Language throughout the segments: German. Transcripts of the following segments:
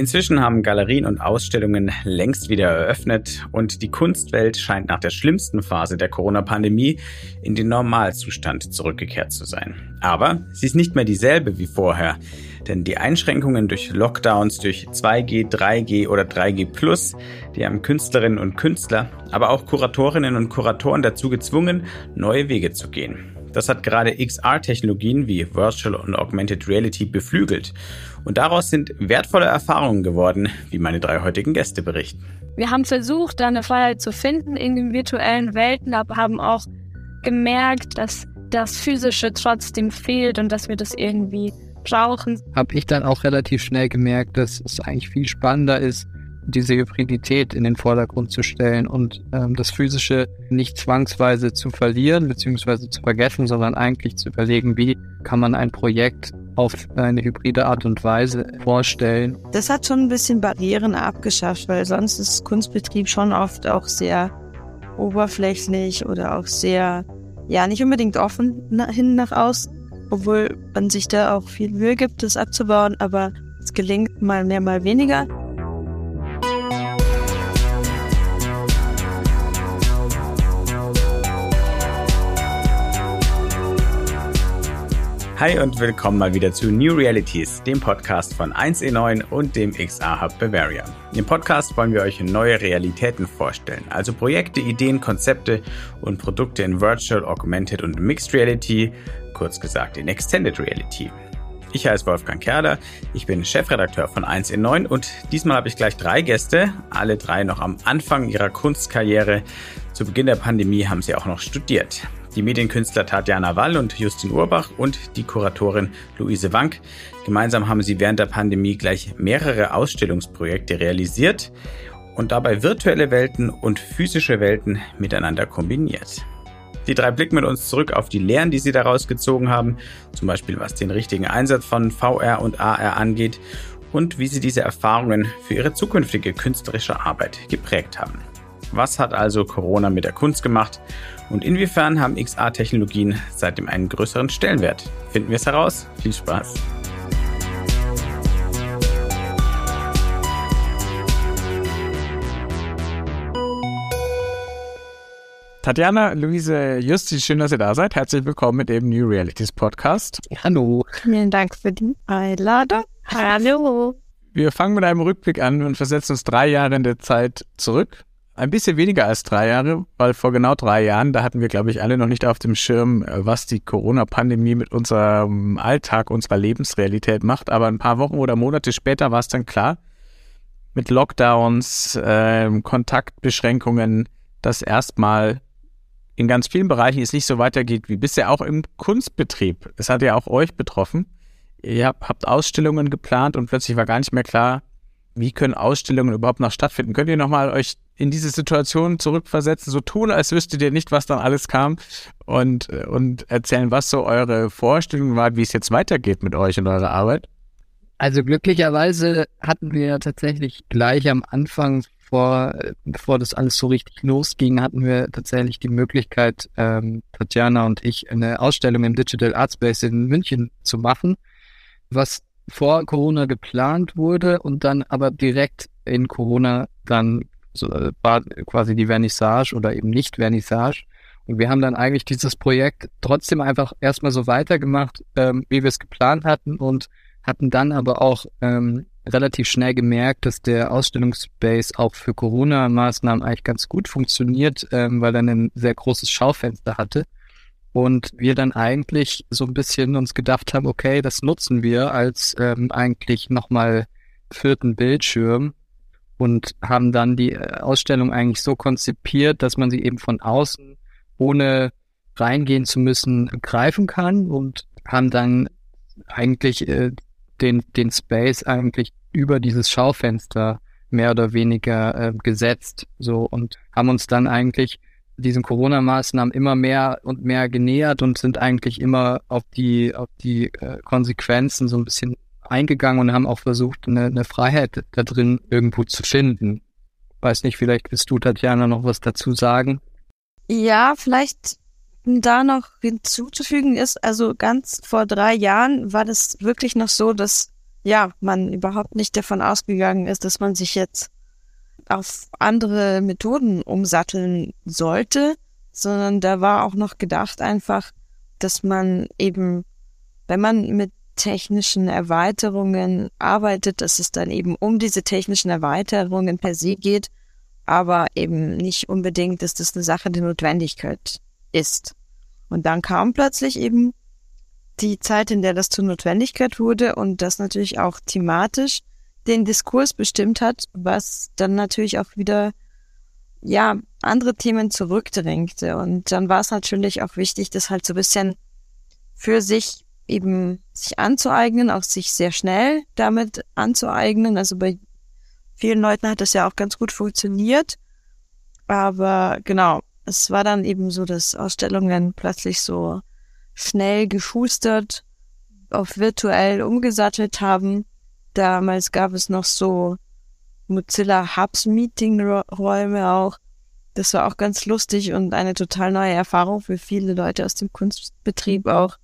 Inzwischen haben Galerien und Ausstellungen längst wieder eröffnet und die Kunstwelt scheint nach der schlimmsten Phase der Corona-Pandemie in den Normalzustand zurückgekehrt zu sein. Aber sie ist nicht mehr dieselbe wie vorher, denn die Einschränkungen durch Lockdowns, durch 2G, 3G oder 3G Plus, die haben Künstlerinnen und Künstler, aber auch Kuratorinnen und Kuratoren dazu gezwungen, neue Wege zu gehen. Das hat gerade XR-Technologien wie Virtual und Augmented Reality beflügelt. Und daraus sind wertvolle Erfahrungen geworden, wie meine drei heutigen Gäste berichten. Wir haben versucht, da eine Freiheit zu finden in den virtuellen Welten, aber haben auch gemerkt, dass das Physische trotzdem fehlt und dass wir das irgendwie brauchen. Habe ich dann auch relativ schnell gemerkt, dass es eigentlich viel spannender ist, diese Hybridität in den Vordergrund zu stellen und ähm, das Physische nicht zwangsweise zu verlieren bzw. zu vergessen, sondern eigentlich zu überlegen, wie kann man ein Projekt auf eine hybride Art und Weise vorstellen. Das hat schon ein bisschen Barrieren abgeschafft, weil sonst ist Kunstbetrieb schon oft auch sehr oberflächlich oder auch sehr, ja, nicht unbedingt offen hin nach außen, obwohl man sich da auch viel Mühe gibt, das abzubauen, aber es gelingt mal mehr, mal weniger. Hi und willkommen mal wieder zu New Realities, dem Podcast von 1E9 und dem XR Hub Bavaria. Im Podcast wollen wir euch neue Realitäten vorstellen, also Projekte, Ideen, Konzepte und Produkte in Virtual, Augmented und Mixed Reality, kurz gesagt in Extended Reality. Ich heiße Wolfgang Kerler, ich bin Chefredakteur von 1in9 und diesmal habe ich gleich drei Gäste, alle drei noch am Anfang ihrer Kunstkarriere. Zu Beginn der Pandemie haben sie auch noch studiert die Medienkünstler Tatjana Wall und Justin Urbach und die Kuratorin Luise Wank. Gemeinsam haben sie während der Pandemie gleich mehrere Ausstellungsprojekte realisiert und dabei virtuelle Welten und physische Welten miteinander kombiniert. Die drei blicken mit uns zurück auf die Lehren, die sie daraus gezogen haben, zum Beispiel was den richtigen Einsatz von VR und AR angeht und wie sie diese Erfahrungen für ihre zukünftige künstlerische Arbeit geprägt haben. Was hat also Corona mit der Kunst gemacht und inwiefern haben XR-Technologien seitdem einen größeren Stellenwert? Finden wir es heraus. Viel Spaß! Tatjana, Luise, Justi, schön, dass ihr da seid. Herzlich willkommen mit dem New Realities Podcast. Hallo. Vielen Dank für die Einladung. Hallo. Wir fangen mit einem Rückblick an und versetzen uns drei Jahre in der Zeit zurück. Ein bisschen weniger als drei Jahre, weil vor genau drei Jahren, da hatten wir, glaube ich, alle noch nicht auf dem Schirm, äh, was die Corona-Pandemie mit unserem Alltag, unserer Lebensrealität macht. Aber ein paar Wochen oder Monate später war es dann klar, mit Lockdowns, äh, Kontaktbeschränkungen, dass erstmal in ganz vielen Bereichen es nicht so weitergeht wie bisher, auch im Kunstbetrieb. Es hat ja auch euch betroffen. Ihr habt, habt Ausstellungen geplant und plötzlich war gar nicht mehr klar, wie können Ausstellungen überhaupt noch stattfinden? Könnt ihr nochmal euch in diese Situation zurückversetzen, so tun, als wüsstet ihr nicht, was dann alles kam und, und erzählen, was so eure Vorstellung war, wie es jetzt weitergeht mit euch und eurer Arbeit? Also glücklicherweise hatten wir tatsächlich gleich am Anfang, vor, bevor das alles so richtig losging, hatten wir tatsächlich die Möglichkeit, ähm, Tatjana und ich eine Ausstellung im Digital Art Space in München zu machen, was vor Corona geplant wurde und dann aber direkt in Corona dann so, äh, war quasi die Vernissage oder eben nicht Vernissage. Und wir haben dann eigentlich dieses Projekt trotzdem einfach erstmal so weitergemacht, ähm, wie wir es geplant hatten und hatten dann aber auch ähm, relativ schnell gemerkt, dass der Ausstellungsspace auch für Corona-Maßnahmen eigentlich ganz gut funktioniert, ähm, weil er ein sehr großes Schaufenster hatte. Und wir dann eigentlich so ein bisschen uns gedacht haben, okay, das nutzen wir als ähm, eigentlich nochmal vierten Bildschirm und haben dann die äh, Ausstellung eigentlich so konzipiert, dass man sie eben von außen ohne reingehen zu müssen greifen kann und haben dann eigentlich äh, den, den Space eigentlich über dieses Schaufenster mehr oder weniger äh, gesetzt so und haben uns dann eigentlich diesen Corona-Maßnahmen immer mehr und mehr genähert und sind eigentlich immer auf die, auf die äh, Konsequenzen so ein bisschen eingegangen und haben auch versucht, eine, eine Freiheit da drin irgendwo zu finden. Weiß nicht, vielleicht willst du, Tatjana, noch was dazu sagen? Ja, vielleicht da noch hinzuzufügen ist, also ganz vor drei Jahren war das wirklich noch so, dass ja, man überhaupt nicht davon ausgegangen ist, dass man sich jetzt auf andere Methoden umsatteln sollte, sondern da war auch noch gedacht einfach, dass man eben, wenn man mit technischen Erweiterungen arbeitet, dass es dann eben um diese technischen Erweiterungen per se geht, aber eben nicht unbedingt, dass das eine Sache der Notwendigkeit ist. Und dann kam plötzlich eben die Zeit, in der das zur Notwendigkeit wurde und das natürlich auch thematisch den Diskurs bestimmt hat, was dann natürlich auch wieder ja andere Themen zurückdrängte. Und dann war es natürlich auch wichtig, das halt so ein bisschen für sich eben sich anzueignen, auch sich sehr schnell damit anzueignen. Also bei vielen Leuten hat das ja auch ganz gut funktioniert. Aber genau, es war dann eben so, dass Ausstellungen plötzlich so schnell geschustert auf virtuell umgesattelt haben. Damals gab es noch so Mozilla Hubs Meeting-Räume auch. Das war auch ganz lustig und eine total neue Erfahrung für viele Leute aus dem Kunstbetrieb auch.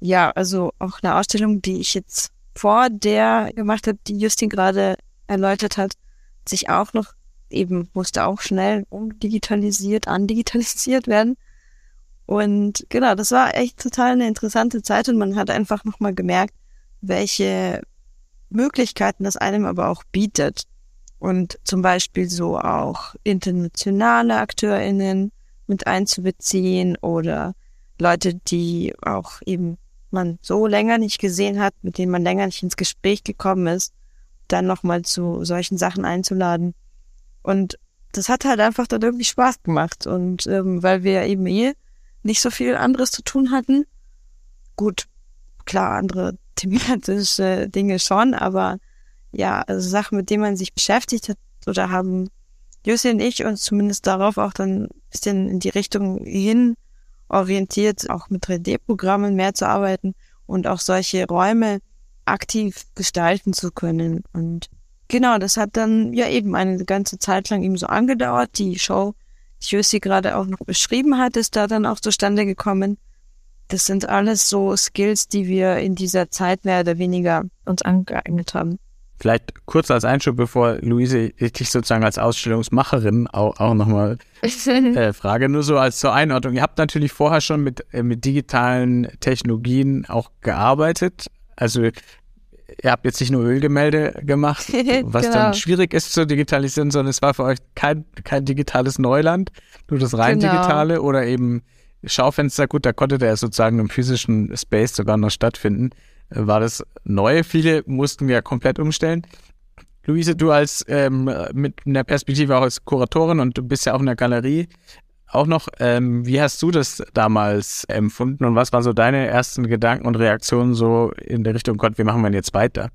Ja, also auch eine Ausstellung, die ich jetzt vor der gemacht habe, die Justin gerade erläutert hat, sich auch noch eben musste auch schnell umdigitalisiert, andigitalisiert werden. Und genau, das war echt total eine interessante Zeit und man hat einfach nochmal gemerkt, welche Möglichkeiten das einem aber auch bietet. Und zum Beispiel so auch internationale AkteurInnen mit einzubeziehen oder Leute, die auch eben man so länger nicht gesehen hat, mit denen man länger nicht ins Gespräch gekommen ist, dann nochmal zu solchen Sachen einzuladen. Und das hat halt einfach dann irgendwie Spaß gemacht. Und ähm, weil wir eben eh nicht so viel anderes zu tun hatten. Gut, klar, andere thematische Dinge schon, aber ja, also Sachen, mit denen man sich beschäftigt hat oder haben Jussi und ich uns zumindest darauf auch dann ein bisschen in die Richtung hin orientiert, auch mit 3D-Programmen mehr zu arbeiten und auch solche Räume aktiv gestalten zu können. Und genau, das hat dann ja eben eine ganze Zeit lang eben so angedauert. Die Show die Jussi gerade auch noch beschrieben hat, ist da dann auch zustande gekommen. Das sind alles so Skills, die wir in dieser Zeit mehr oder weniger uns angeeignet haben. Vielleicht kurz als Einschub, bevor Luise ich dich sozusagen als Ausstellungsmacherin auch, auch nochmal äh, frage, nur so als zur Einordnung. Ihr habt natürlich vorher schon mit, äh, mit digitalen Technologien auch gearbeitet. Also ihr habt jetzt nicht nur Ölgemälde gemacht, was genau. dann schwierig ist zu digitalisieren, sondern es war für euch kein, kein digitales Neuland, nur das rein genau. digitale oder eben Schaufenster. Gut, da konnte der sozusagen im physischen Space sogar noch stattfinden. War das neu? Viele mussten ja komplett umstellen. Luise, du als ähm, mit einer Perspektive auch als Kuratorin und du bist ja auch in der Galerie auch noch, ähm, wie hast du das damals empfunden und was waren so deine ersten Gedanken und Reaktionen so in der Richtung, Gott, wie machen wir denn jetzt weiter?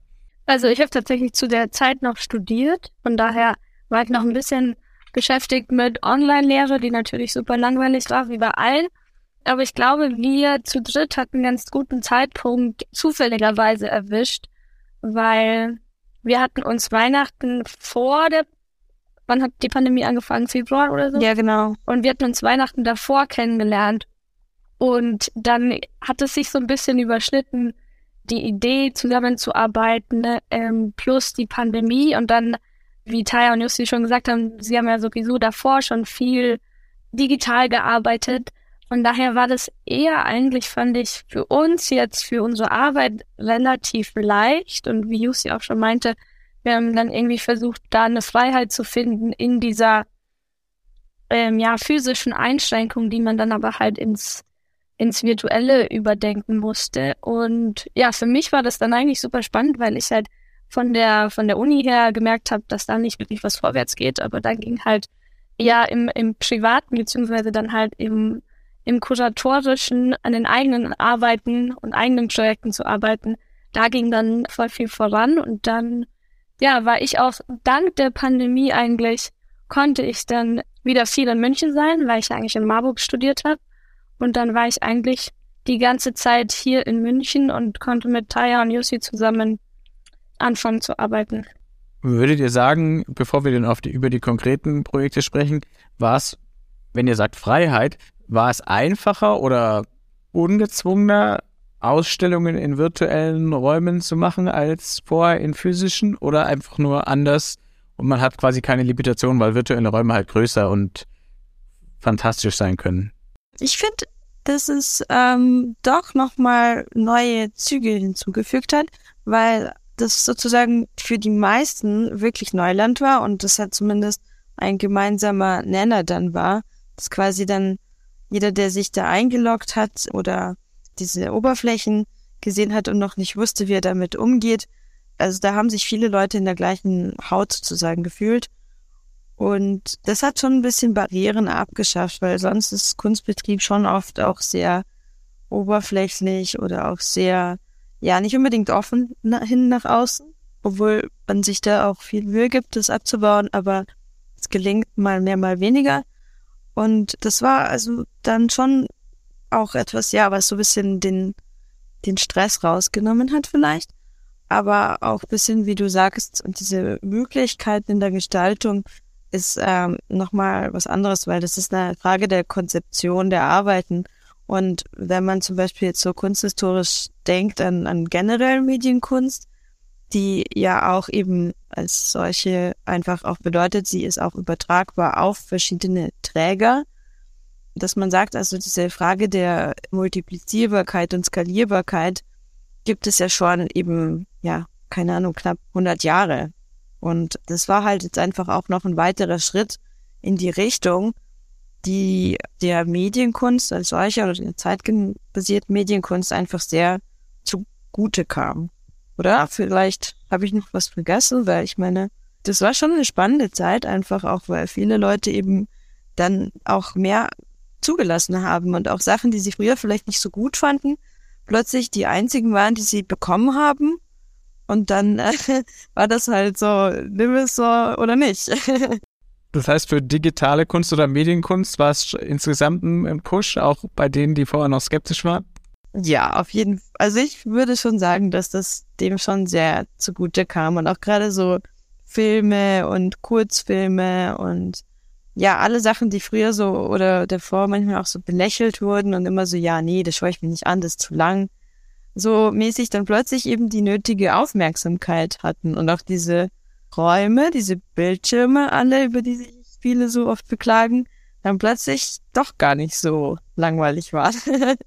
Also ich habe tatsächlich zu der Zeit noch studiert, von daher war ich noch ein bisschen beschäftigt mit Online-Lehre, die natürlich super langweilig war, wie bei allen. Aber ich glaube, wir zu dritt hatten einen ganz guten Zeitpunkt zufälligerweise erwischt, weil wir hatten uns Weihnachten vor der wann hat die Pandemie angefangen? Februar oder so? Ja, genau. Und wir hatten uns Weihnachten davor kennengelernt. Und dann hat es sich so ein bisschen überschnitten, die Idee zusammenzuarbeiten, ne, ähm, plus die Pandemie. Und dann, wie Taya und Jussi schon gesagt haben, sie haben ja sowieso davor schon viel digital gearbeitet. Von daher war das eher eigentlich, fand ich, für uns jetzt, für unsere Arbeit relativ leicht. Und wie Jussi auch schon meinte, wir haben dann irgendwie versucht, da eine Freiheit zu finden in dieser ähm, ja, physischen Einschränkung, die man dann aber halt ins, ins Virtuelle überdenken musste. Und ja, für mich war das dann eigentlich super spannend, weil ich halt von der, von der Uni her gemerkt habe, dass da nicht wirklich was vorwärts geht, aber da ging halt ja im, im Privaten, beziehungsweise dann halt im, im Kuratorischen an den eigenen Arbeiten und eigenen Projekten zu arbeiten, da ging dann voll viel voran und dann ja, war ich auch dank der Pandemie eigentlich, konnte ich dann wieder viel in München sein, weil ich eigentlich in Marburg studiert habe. Und dann war ich eigentlich die ganze Zeit hier in München und konnte mit Taya und Jussi zusammen anfangen zu arbeiten. Würdet ihr sagen, bevor wir dann auf die, über die konkreten Projekte sprechen, war es, wenn ihr sagt Freiheit, war es einfacher oder ungezwungener Ausstellungen in virtuellen Räumen zu machen als vorher in physischen oder einfach nur anders und man hat quasi keine Limitation, weil virtuelle Räume halt größer und fantastisch sein können. Ich finde, dass es ähm, doch nochmal neue Züge hinzugefügt hat, weil das sozusagen für die meisten wirklich Neuland war und das hat zumindest ein gemeinsamer Nenner dann war, dass quasi dann jeder, der sich da eingeloggt hat oder diese Oberflächen gesehen hat und noch nicht wusste, wie er damit umgeht. Also da haben sich viele Leute in der gleichen Haut sozusagen gefühlt. Und das hat schon ein bisschen Barrieren abgeschafft, weil sonst ist Kunstbetrieb schon oft auch sehr oberflächlich oder auch sehr, ja, nicht unbedingt offen na, hin nach außen, obwohl man sich da auch viel Mühe gibt, das abzubauen, aber es gelingt mal mehr, mal weniger. Und das war also dann schon auch etwas, ja, was so ein bisschen den, den Stress rausgenommen hat vielleicht. Aber auch ein bisschen, wie du sagst, und diese Möglichkeiten in der Gestaltung ist ähm, nochmal was anderes, weil das ist eine Frage der Konzeption der Arbeiten. Und wenn man zum Beispiel jetzt so kunsthistorisch denkt an, an generell Medienkunst, die ja auch eben als solche einfach auch bedeutet, sie ist auch übertragbar auf verschiedene Träger. Dass man sagt, also diese Frage der Multiplizierbarkeit und Skalierbarkeit gibt es ja schon eben, ja, keine Ahnung, knapp 100 Jahre. Und das war halt jetzt einfach auch noch ein weiterer Schritt in die Richtung, die der Medienkunst als solcher oder der zeitbasierten Medienkunst einfach sehr zugute kam. Oder vielleicht habe ich noch was vergessen, weil ich meine, das war schon eine spannende Zeit, einfach auch, weil viele Leute eben dann auch mehr zugelassen haben und auch Sachen, die sie früher vielleicht nicht so gut fanden, plötzlich die einzigen waren, die sie bekommen haben. Und dann äh, war das halt so, nimm es so oder nicht. das heißt, für digitale Kunst oder Medienkunst war es insgesamt ein Push, auch bei denen, die vorher noch skeptisch waren? Ja, auf jeden Fall. Also ich würde schon sagen, dass das dem schon sehr zugute kam und auch gerade so Filme und Kurzfilme und ja, alle Sachen, die früher so oder davor manchmal auch so belächelt wurden und immer so, ja, nee, das schaue ich mir nicht an, das ist zu lang. So mäßig dann plötzlich eben die nötige Aufmerksamkeit hatten und auch diese Räume, diese Bildschirme alle, über die sich viele so oft beklagen, dann plötzlich doch gar nicht so langweilig waren.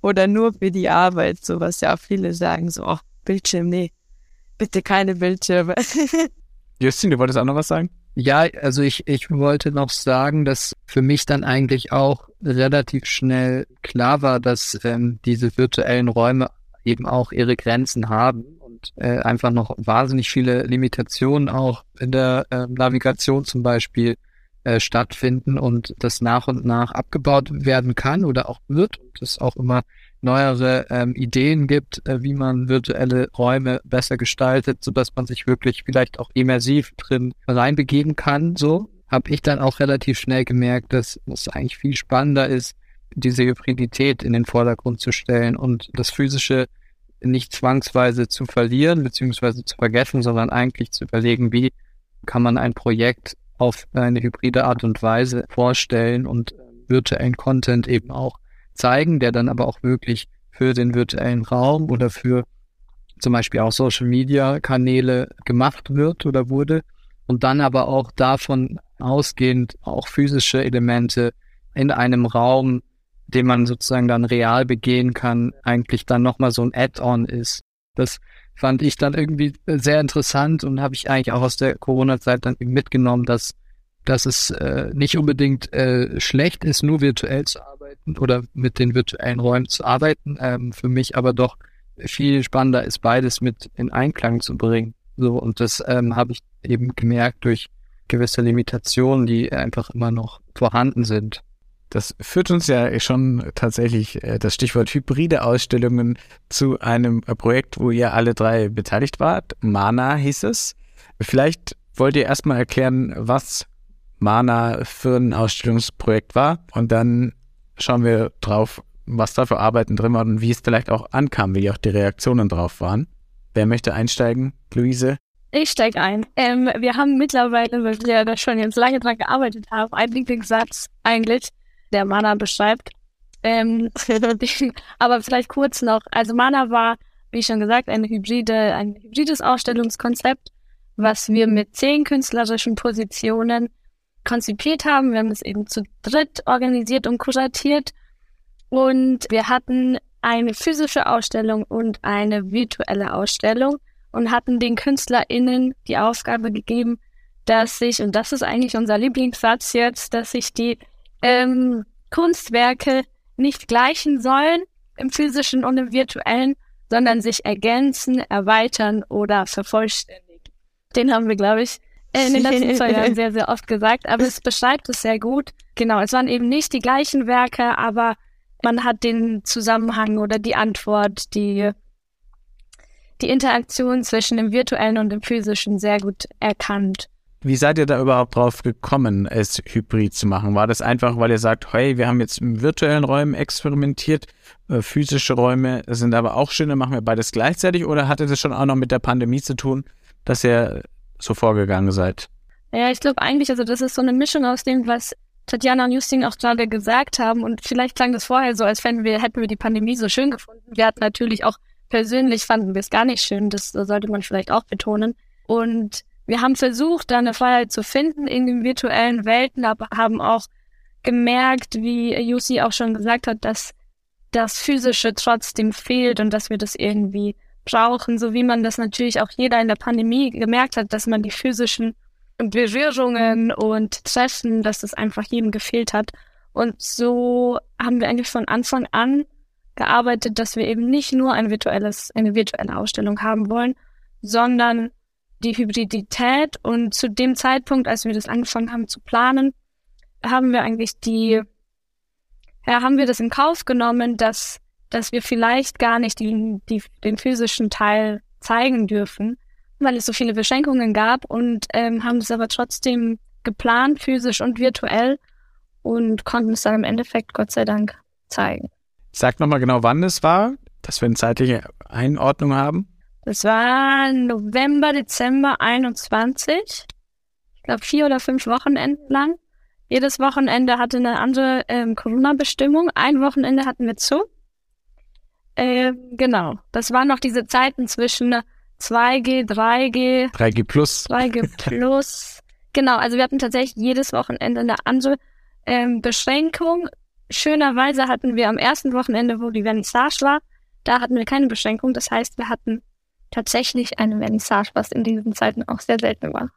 oder nur für die Arbeit, so was ja viele sagen, so, oh, Bildschirm, nee, bitte keine Bildschirme. Justin, du wolltest auch noch was sagen? Ja, also ich, ich wollte noch sagen, dass für mich dann eigentlich auch relativ schnell klar war, dass ähm, diese virtuellen Räume eben auch ihre Grenzen haben und äh, einfach noch wahnsinnig viele Limitationen auch in der äh, Navigation zum Beispiel äh, stattfinden und das nach und nach abgebaut werden kann oder auch wird und es auch immer neuere ähm, Ideen gibt, äh, wie man virtuelle Räume besser gestaltet, so dass man sich wirklich vielleicht auch immersiv drin reinbegeben kann. So habe ich dann auch relativ schnell gemerkt, dass es eigentlich viel spannender ist, diese Hybridität in den Vordergrund zu stellen und das physische nicht zwangsweise zu verlieren beziehungsweise zu vergessen, sondern eigentlich zu überlegen, wie kann man ein Projekt auf eine hybride Art und Weise vorstellen und virtuellen Content eben auch zeigen, der dann aber auch wirklich für den virtuellen Raum oder für zum Beispiel auch Social Media Kanäle gemacht wird oder wurde und dann aber auch davon ausgehend auch physische Elemente in einem Raum, den man sozusagen dann real begehen kann, eigentlich dann nochmal so ein Add-on ist. Das fand ich dann irgendwie sehr interessant und habe ich eigentlich auch aus der Corona-Zeit dann mitgenommen, dass, dass es äh, nicht unbedingt äh, schlecht ist, nur virtuell zu arbeiten oder mit den virtuellen Räumen zu arbeiten. Ähm, für mich aber doch viel spannender ist, beides mit in Einklang zu bringen. So, und das ähm, habe ich eben gemerkt durch gewisse Limitationen, die einfach immer noch vorhanden sind. Das führt uns ja schon tatsächlich äh, das Stichwort hybride Ausstellungen zu einem Projekt, wo ihr alle drei beteiligt wart. Mana hieß es. Vielleicht wollt ihr erstmal erklären, was Mana für ein Ausstellungsprojekt war und dann schauen wir drauf, was da für Arbeiten drin waren und wie es vielleicht auch ankam, wie auch die Reaktionen drauf waren. Wer möchte einsteigen? Luise? Ich steige ein. Ähm, wir haben mittlerweile, weil wir da schon jetzt lange dran gearbeitet haben, einen Lieblingssatz eigentlich der Mana beschreibt. Ähm, aber vielleicht kurz noch. Also Mana war, wie schon gesagt, eine hybride, ein hybrides Ausstellungskonzept, was wir mit zehn künstlerischen Positionen konzipiert haben. Wir haben es eben zu dritt organisiert und kuratiert. Und wir hatten eine physische Ausstellung und eine virtuelle Ausstellung und hatten den KünstlerInnen die Aufgabe gegeben, dass sich, und das ist eigentlich unser Lieblingssatz jetzt, dass sich die ähm, Kunstwerke nicht gleichen sollen im physischen und im virtuellen, sondern sich ergänzen, erweitern oder vervollständigen. Den haben wir, glaube ich, in den letzten zwei Jahren sehr, sehr oft gesagt, aber es beschreibt es sehr gut. Genau, es waren eben nicht die gleichen Werke, aber man hat den Zusammenhang oder die Antwort, die, die Interaktion zwischen dem virtuellen und dem physischen sehr gut erkannt. Wie seid ihr da überhaupt drauf gekommen, es hybrid zu machen? War das einfach, weil ihr sagt, hey, wir haben jetzt in virtuellen Räumen experimentiert, äh, physische Räume sind aber auch schön, dann machen wir beides gleichzeitig oder hatte das schon auch noch mit der Pandemie zu tun, dass ihr so vorgegangen seid? Ja, ich glaube eigentlich, also das ist so eine Mischung aus dem, was Tatjana und Justin auch gerade gesagt haben und vielleicht klang das vorher so, als wenn wir, hätten wir die Pandemie so schön gefunden. Wir hatten natürlich auch persönlich fanden wir es gar nicht schön, das sollte man vielleicht auch betonen. Und wir haben versucht, da eine Freiheit zu finden in den virtuellen Welten, aber haben auch gemerkt, wie Jussi auch schon gesagt hat, dass das Physische trotzdem fehlt und dass wir das irgendwie brauchen, so wie man das natürlich auch jeder in der Pandemie gemerkt hat, dass man die physischen Berührungen und Treffen, dass das einfach jedem gefehlt hat. Und so haben wir eigentlich von Anfang an gearbeitet, dass wir eben nicht nur ein virtuelles, eine virtuelle Ausstellung haben wollen, sondern die Hybridität und zu dem Zeitpunkt, als wir das angefangen haben zu planen, haben wir eigentlich die, ja, haben wir das in Kauf genommen, dass, dass wir vielleicht gar nicht die, die, den physischen Teil zeigen dürfen, weil es so viele Beschränkungen gab und ähm, haben es aber trotzdem geplant, physisch und virtuell und konnten es dann im Endeffekt Gott sei Dank zeigen. Sag nochmal genau, wann es war, dass wir eine zeitliche Einordnung haben. Das war November, Dezember 21. Ich glaube vier oder fünf Wochenenden lang. Jedes Wochenende hatte eine andere ähm, Corona-Bestimmung. Ein Wochenende hatten wir zu. Äh, genau. Das waren noch diese Zeiten zwischen 2G, 3G. 3G plus. 3G plus. genau, also wir hatten tatsächlich jedes Wochenende eine andere ähm, Beschränkung. Schönerweise hatten wir am ersten Wochenende, wo die Vernissage war, da hatten wir keine Beschränkung. Das heißt, wir hatten tatsächlich eine Vernissage, was in diesen Zeiten auch sehr selten war.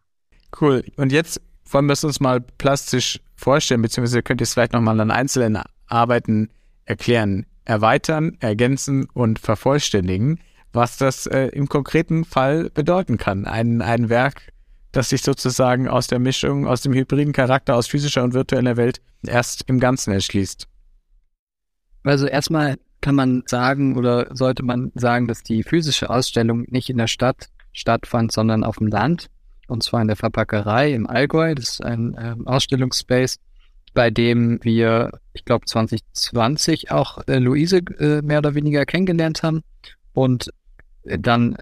Cool. Und jetzt wollen wir es uns mal plastisch vorstellen, beziehungsweise könnt ihr es vielleicht nochmal an einzelnen Arbeiten erklären. Erweitern, ergänzen und vervollständigen, was das äh, im konkreten Fall bedeuten kann. Ein, ein Werk, das sich sozusagen aus der Mischung, aus dem hybriden Charakter, aus physischer und virtueller Welt erst im Ganzen erschließt. Also erstmal kann man sagen oder sollte man sagen, dass die physische Ausstellung nicht in der Stadt stattfand, sondern auf dem Land. Und zwar in der Verpackerei im Allgäu. Das ist ein äh, Ausstellungsspace, bei dem wir, ich glaube, 2020 auch äh, Luise äh, mehr oder weniger kennengelernt haben und dann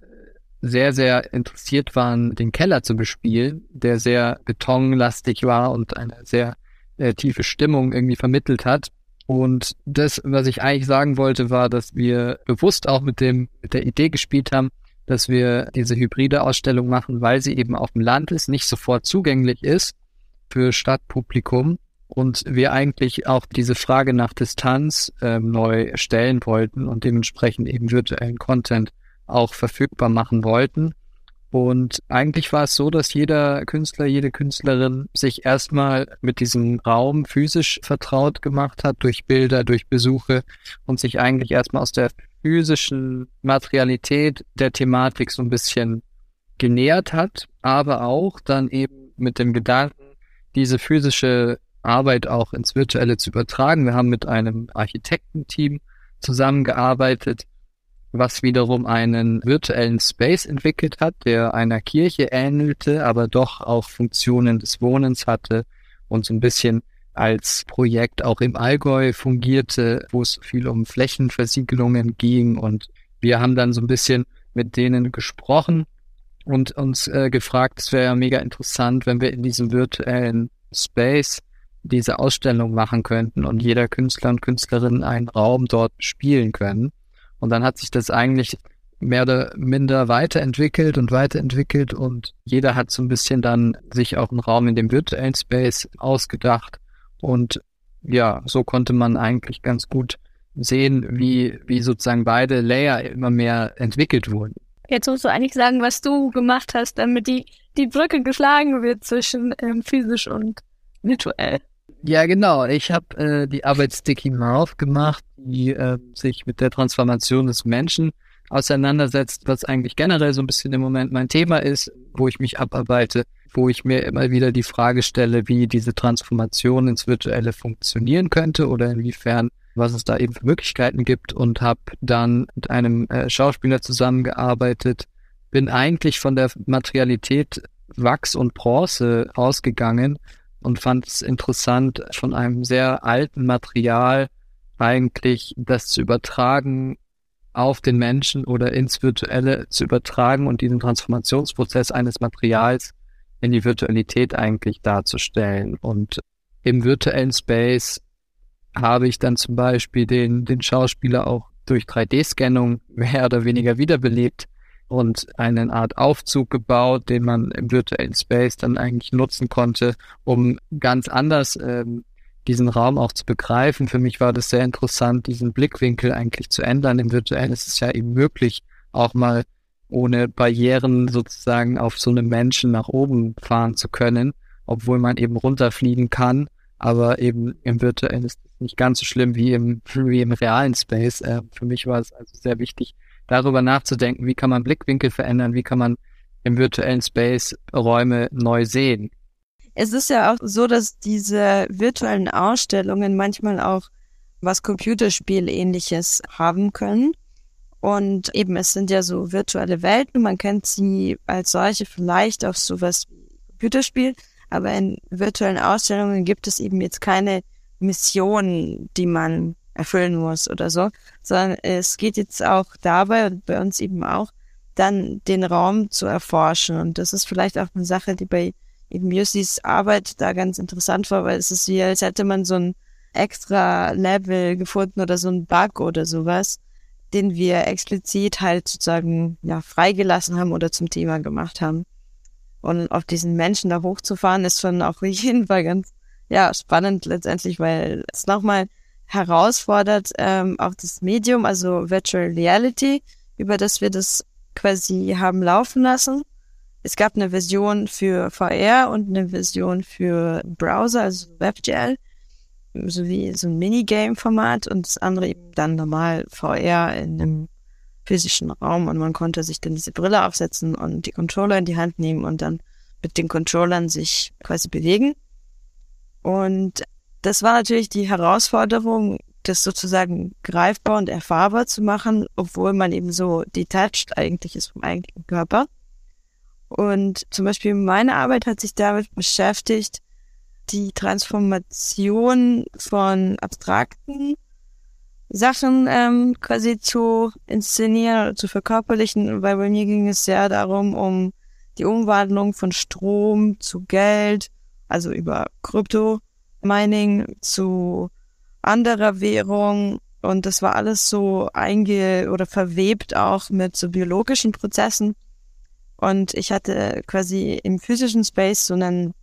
sehr, sehr interessiert waren, den Keller zu bespielen, der sehr betonlastig war und eine sehr äh, tiefe Stimmung irgendwie vermittelt hat. Und das, was ich eigentlich sagen wollte, war, dass wir bewusst auch mit dem, mit der Idee gespielt haben, dass wir diese hybride Ausstellung machen, weil sie eben auf dem Land ist, nicht sofort zugänglich ist für Stadtpublikum und wir eigentlich auch diese Frage nach Distanz äh, neu stellen wollten und dementsprechend eben virtuellen Content auch verfügbar machen wollten. Und eigentlich war es so, dass jeder Künstler, jede Künstlerin sich erstmal mit diesem Raum physisch vertraut gemacht hat, durch Bilder, durch Besuche und sich eigentlich erstmal aus der physischen Materialität der Thematik so ein bisschen genähert hat, aber auch dann eben mit dem Gedanken, diese physische Arbeit auch ins Virtuelle zu übertragen. Wir haben mit einem Architektenteam zusammengearbeitet, was wiederum einen virtuellen Space entwickelt hat, der einer Kirche ähnelte, aber doch auch Funktionen des Wohnens hatte und so ein bisschen als Projekt auch im Allgäu fungierte, wo es viel um Flächenversiegelungen ging und wir haben dann so ein bisschen mit denen gesprochen und uns äh, gefragt, es wäre ja mega interessant, wenn wir in diesem virtuellen Space diese Ausstellung machen könnten und jeder Künstler und Künstlerin einen Raum dort spielen können. Und dann hat sich das eigentlich mehr oder minder weiterentwickelt und weiterentwickelt und jeder hat so ein bisschen dann sich auch einen Raum in dem virtuellen Space ausgedacht und ja, so konnte man eigentlich ganz gut sehen, wie, wie sozusagen beide Layer immer mehr entwickelt wurden. Jetzt musst du eigentlich sagen, was du gemacht hast, damit die, die Brücke geschlagen wird zwischen ähm, physisch und virtuell. Ja, genau. Ich habe äh, die Arbeit Sticky Mouth gemacht, die äh, sich mit der Transformation des Menschen auseinandersetzt, was eigentlich generell so ein bisschen im Moment mein Thema ist, wo ich mich abarbeite, wo ich mir immer wieder die Frage stelle, wie diese Transformation ins Virtuelle funktionieren könnte oder inwiefern was es da eben für Möglichkeiten gibt und habe dann mit einem äh, Schauspieler zusammengearbeitet, bin eigentlich von der Materialität Wachs und Bronze ausgegangen und fand es interessant, von einem sehr alten Material eigentlich das zu übertragen auf den Menschen oder ins Virtuelle zu übertragen und diesen Transformationsprozess eines Materials in die Virtualität eigentlich darzustellen. Und im virtuellen Space habe ich dann zum Beispiel den, den Schauspieler auch durch 3D-Scannung mehr oder weniger wiederbelebt und eine Art Aufzug gebaut, den man im virtuellen Space dann eigentlich nutzen konnte, um ganz anders ähm, diesen Raum auch zu begreifen. Für mich war das sehr interessant, diesen Blickwinkel eigentlich zu ändern. Im virtuellen ist es ja eben möglich, auch mal ohne Barrieren sozusagen auf so einem Menschen nach oben fahren zu können, obwohl man eben runterfliegen kann. Aber eben im virtuellen ist es nicht ganz so schlimm wie im, wie im realen Space. Äh, für mich war es also sehr wichtig, darüber nachzudenken, wie kann man Blickwinkel verändern, wie kann man im virtuellen Space Räume neu sehen. Es ist ja auch so, dass diese virtuellen Ausstellungen manchmal auch was Computerspiel-ähnliches haben können. Und eben, es sind ja so virtuelle Welten. Man kennt sie als solche vielleicht auf sowas wie Computerspiel. Aber in virtuellen Ausstellungen gibt es eben jetzt keine Mission, die man erfüllen muss oder so, sondern es geht jetzt auch dabei und bei uns eben auch, dann den Raum zu erforschen. Und das ist vielleicht auch eine Sache, die bei eben Jussis Arbeit da ganz interessant war, weil es ist wie, als hätte man so ein extra Level gefunden oder so ein Bug oder sowas, den wir explizit halt sozusagen ja freigelassen haben oder zum Thema gemacht haben. Und auf diesen Menschen da hochzufahren, ist schon auf jeden Fall ganz ja spannend letztendlich, weil es nochmal herausfordert ähm, auch das Medium, also Virtual Reality, über das wir das quasi haben laufen lassen es gab eine Version für VR und eine Version für Browser, also WebGL, sowie so ein Minigame-Format und das andere eben dann normal VR in einem physischen Raum und man konnte sich dann diese Brille aufsetzen und die Controller in die Hand nehmen und dann mit den Controllern sich quasi bewegen. Und das war natürlich die Herausforderung, das sozusagen greifbar und erfahrbar zu machen, obwohl man eben so detached eigentlich ist vom eigentlichen Körper. Und zum Beispiel meine Arbeit hat sich damit beschäftigt, die Transformation von abstrakten Sachen ähm, quasi zu inszenieren oder zu verkörperlichen, weil bei mir ging es sehr darum, um die Umwandlung von Strom zu Geld, also über Krypto-Mining zu anderer Währung. Und das war alles so einge- oder verwebt auch mit so biologischen Prozessen. Und ich hatte quasi im physischen Space so einen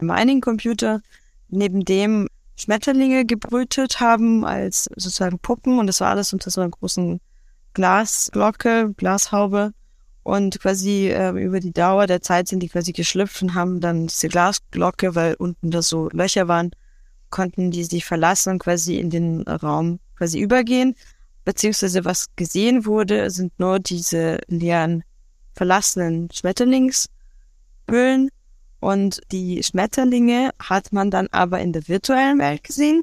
Mining-Computer, neben dem Schmetterlinge gebrütet haben als sozusagen Puppen und das war alles unter so einer großen Glasglocke, Glashaube und quasi äh, über die Dauer der Zeit sind die quasi geschlüpft und haben dann diese Glasglocke, weil unten da so Löcher waren, konnten die sich verlassen und quasi in den Raum quasi übergehen. Beziehungsweise was gesehen wurde, sind nur diese leeren verlassenen Schmetterlingshöhlen. Und die Schmetterlinge hat man dann aber in der virtuellen Welt gesehen.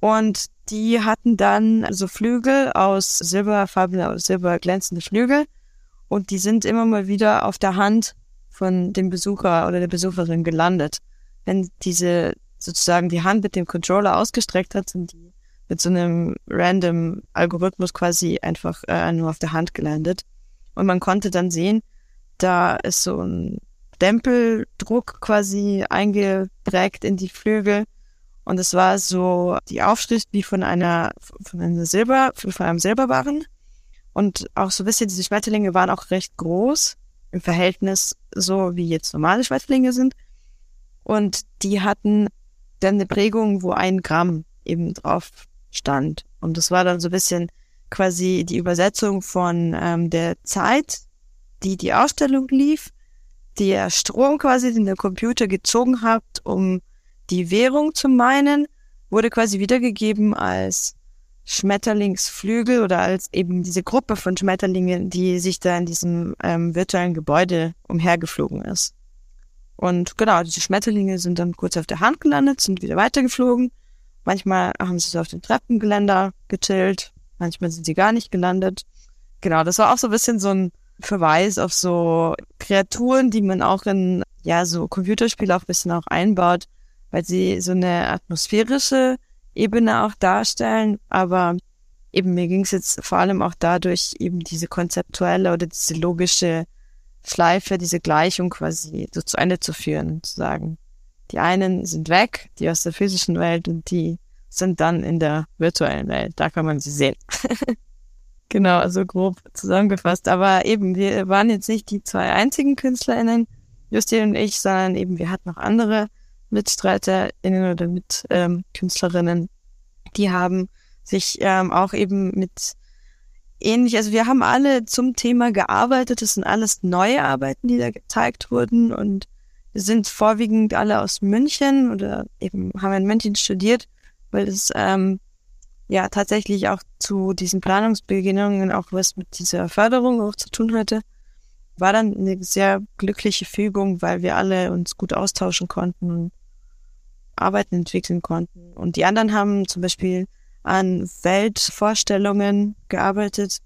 Und die hatten dann so Flügel aus silberfarbene, silberglänzende Flügel. Und die sind immer mal wieder auf der Hand von dem Besucher oder der Besucherin gelandet. Wenn diese sozusagen die Hand mit dem Controller ausgestreckt hat, sind die mit so einem random Algorithmus quasi einfach äh, nur auf der Hand gelandet. Und man konnte dann sehen, da ist so ein Dempeldruck quasi eingeprägt in die Flügel. Und es war so die Aufschrift wie von einer, von einer Silber, von einem Silberbarren. Und auch so ein bisschen, diese Schmetterlinge waren auch recht groß im Verhältnis so wie jetzt normale Schmetterlinge sind. Und die hatten dann eine Prägung, wo ein Gramm eben drauf stand. Und das war dann so ein bisschen quasi die Übersetzung von ähm, der Zeit, die die Ausstellung lief, der Strom quasi, den der Computer gezogen hat, um die Währung zu meinen, wurde quasi wiedergegeben als Schmetterlingsflügel oder als eben diese Gruppe von Schmetterlingen, die sich da in diesem ähm, virtuellen Gebäude umhergeflogen ist. Und genau, diese Schmetterlinge sind dann kurz auf der Hand gelandet, sind wieder weitergeflogen. Manchmal haben sie so auf dem Treppengeländer gechillt, manchmal sind sie gar nicht gelandet. Genau, das war auch so ein bisschen so ein Verweis auf so Kreaturen, die man auch in, ja, so Computerspiele auch ein bisschen auch einbaut, weil sie so eine atmosphärische Ebene auch darstellen, aber eben mir ging es jetzt vor allem auch dadurch, eben diese konzeptuelle oder diese logische Schleife, diese Gleichung quasi so zu Ende zu führen, zu sagen, die einen sind weg, die aus der physischen Welt und die sind dann in der virtuellen Welt. Da kann man sie sehen. genau, also grob zusammengefasst. Aber eben, wir waren jetzt nicht die zwei einzigen KünstlerInnen, Justin und ich, sondern eben wir hatten noch andere MitstreiterInnen oder mit ähm, Künstlerinnen, die haben sich ähm, auch eben mit ähnlich, also wir haben alle zum Thema gearbeitet, das sind alles neue Arbeiten, die da gezeigt wurden und wir sind vorwiegend alle aus München oder eben haben in München studiert, weil es ähm, ja tatsächlich auch zu diesen Planungsbeginnungen auch was mit dieser Förderung auch zu tun hatte. War dann eine sehr glückliche Fügung, weil wir alle uns gut austauschen konnten Arbeiten entwickeln konnten. Und die anderen haben zum Beispiel an Weltvorstellungen gearbeitet.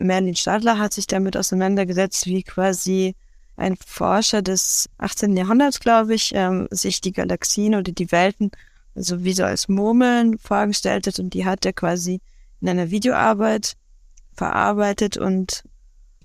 Merlin Stadler hat sich damit auseinandergesetzt, wie quasi ein Forscher des 18. Jahrhunderts, glaube ich, ähm, sich die Galaxien oder die Welten also wie so als Murmeln vorgestellt hat und die hat er quasi in einer Videoarbeit verarbeitet und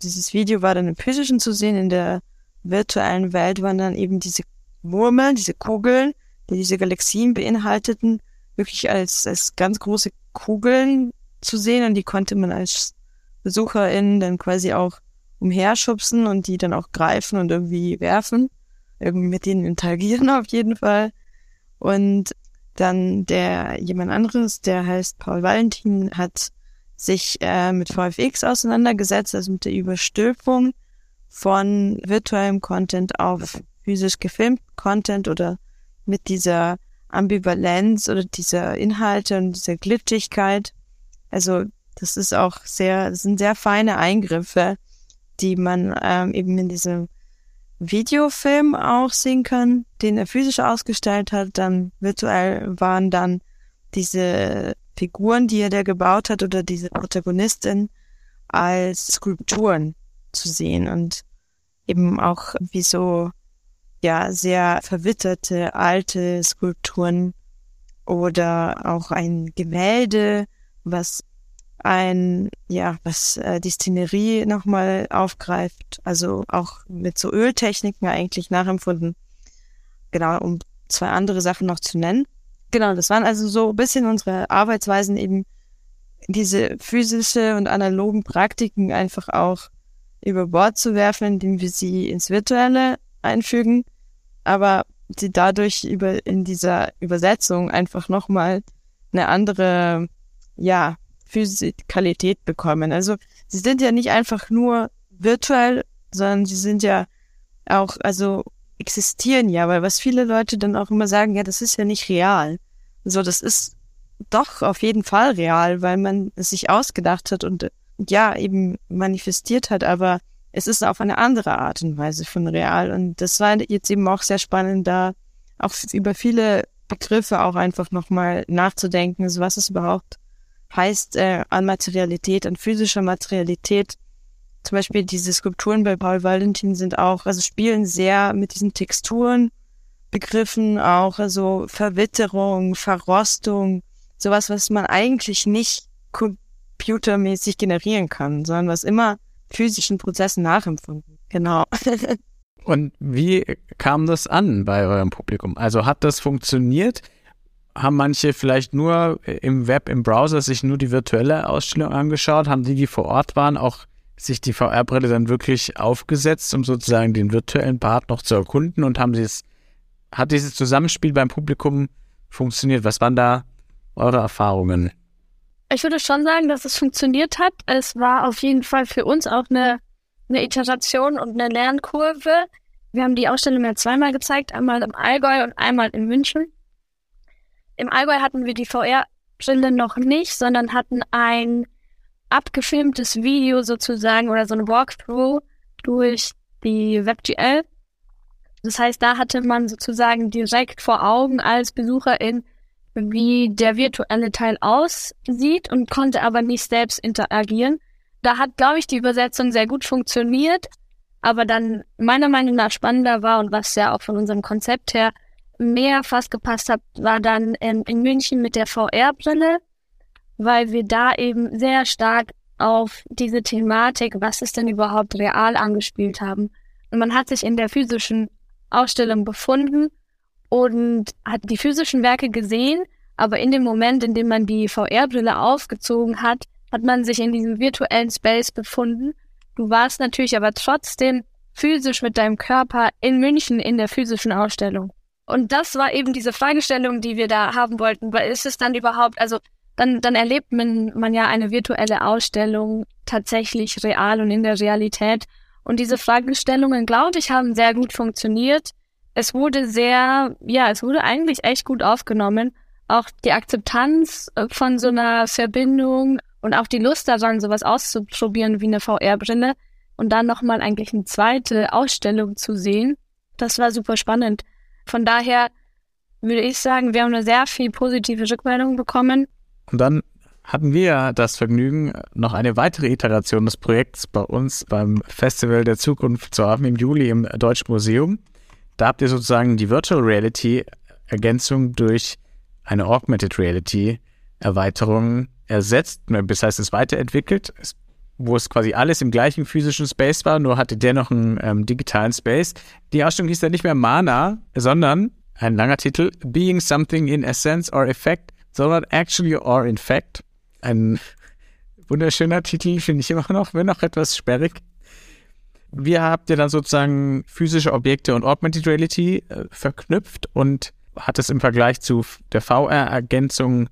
dieses Video war dann im physischen zu sehen, in der virtuellen Welt waren dann eben diese Murmeln, diese Kugeln, die diese Galaxien beinhalteten, wirklich als, als ganz große Kugeln zu sehen und die konnte man als BesucherInnen dann quasi auch umherschubsen und die dann auch greifen und irgendwie werfen. Irgendwie mit denen interagieren auf jeden Fall. Und dann der jemand anderes, der heißt Paul Valentin, hat sich äh, mit VFX auseinandergesetzt, also mit der Überstülpung von virtuellem Content auf physisch gefilmt Content oder mit dieser Ambivalenz oder dieser Inhalte und dieser Glitschigkeit. Also das ist auch sehr, das sind sehr feine Eingriffe, die man ähm, eben in diesem Videofilm auch sehen kann, den er physisch ausgestellt hat. Dann virtuell waren dann diese Figuren, die er da gebaut hat oder diese Protagonistin als Skulpturen zu sehen und eben auch wie so ja sehr verwitterte alte Skulpturen oder auch ein Gemälde, was ein, ja, was äh, die Szenerie nochmal aufgreift, also auch mit so Öltechniken eigentlich nachempfunden. Genau, um zwei andere Sachen noch zu nennen. Genau, das waren also so ein bisschen unsere Arbeitsweisen, eben diese physische und analogen Praktiken einfach auch über Bord zu werfen, indem wir sie ins Virtuelle einfügen, aber sie dadurch über in dieser Übersetzung einfach nochmal eine andere, ja, Physikalität bekommen. Also sie sind ja nicht einfach nur virtuell, sondern sie sind ja auch, also existieren ja, weil was viele Leute dann auch immer sagen, ja, das ist ja nicht real. So, das ist doch auf jeden Fall real, weil man es sich ausgedacht hat und ja, eben manifestiert hat, aber es ist auf eine andere Art und Weise von real. Und das war jetzt eben auch sehr spannend, da auch über viele Begriffe auch einfach nochmal nachzudenken. Also was ist überhaupt heißt äh, an Materialität, an physischer Materialität. Zum Beispiel diese Skulpturen bei Paul Valentin sind auch, also spielen sehr mit diesen Texturen, Begriffen auch, also Verwitterung, Verrostung, sowas, was man eigentlich nicht computermäßig generieren kann, sondern was immer physischen Prozessen nachempfunden. Genau. Und wie kam das an bei eurem Publikum? Also hat das funktioniert? haben manche vielleicht nur im Web, im Browser sich nur die virtuelle Ausstellung angeschaut? Haben die, die vor Ort waren, auch sich die VR-Brille dann wirklich aufgesetzt, um sozusagen den virtuellen Part noch zu erkunden? Und haben sie es, hat dieses Zusammenspiel beim Publikum funktioniert? Was waren da eure Erfahrungen? Ich würde schon sagen, dass es funktioniert hat. Es war auf jeden Fall für uns auch eine, eine Iteration und eine Lernkurve. Wir haben die Ausstellung ja zweimal gezeigt, einmal im Allgäu und einmal in München. Im Allgäu hatten wir die VR-Brille noch nicht, sondern hatten ein abgefilmtes Video sozusagen oder so ein Walkthrough durch die WebGL. Das heißt, da hatte man sozusagen direkt vor Augen als Besucherin, wie der virtuelle Teil aussieht und konnte aber nicht selbst interagieren. Da hat, glaube ich, die Übersetzung sehr gut funktioniert, aber dann meiner Meinung nach spannender war und was ja auch von unserem Konzept her mehr fast gepasst hat, war dann in, in München mit der VR-Brille, weil wir da eben sehr stark auf diese Thematik, was ist denn überhaupt real angespielt haben. Und man hat sich in der physischen Ausstellung befunden und hat die physischen Werke gesehen, aber in dem Moment, in dem man die VR-Brille aufgezogen hat, hat man sich in diesem virtuellen Space befunden. Du warst natürlich aber trotzdem physisch mit deinem Körper in München in der physischen Ausstellung. Und das war eben diese Fragestellung, die wir da haben wollten. Ist es dann überhaupt, also dann, dann erlebt man, man ja eine virtuelle Ausstellung tatsächlich real und in der Realität. Und diese Fragestellungen, glaube ich, haben sehr gut funktioniert. Es wurde sehr, ja, es wurde eigentlich echt gut aufgenommen. Auch die Akzeptanz äh, von so einer Verbindung und auch die Lust daran, sowas auszuprobieren wie eine VR-Brille und dann nochmal eigentlich eine zweite Ausstellung zu sehen. Das war super spannend. Von daher würde ich sagen, wir haben eine sehr viel positive Rückmeldung bekommen. Und dann hatten wir das Vergnügen, noch eine weitere Iteration des Projekts bei uns beim Festival der Zukunft zu haben im Juli im Deutschen Museum. Da habt ihr sozusagen die Virtual Reality Ergänzung durch eine Augmented Reality Erweiterung ersetzt, das heißt es weiterentwickelt, wo es quasi alles im gleichen physischen Space war, nur hatte der noch einen ähm, digitalen Space. Die Ausstellung hieß dann nicht mehr Mana, sondern ein langer Titel, Being Something in Essence or Effect, sondern Actually or in Fact. Ein wunderschöner Titel, finde ich immer noch, wenn auch etwas sperrig. Wir habt ihr dann sozusagen physische Objekte und Augmented Reality äh, verknüpft und hat es im Vergleich zu der VR-Ergänzung,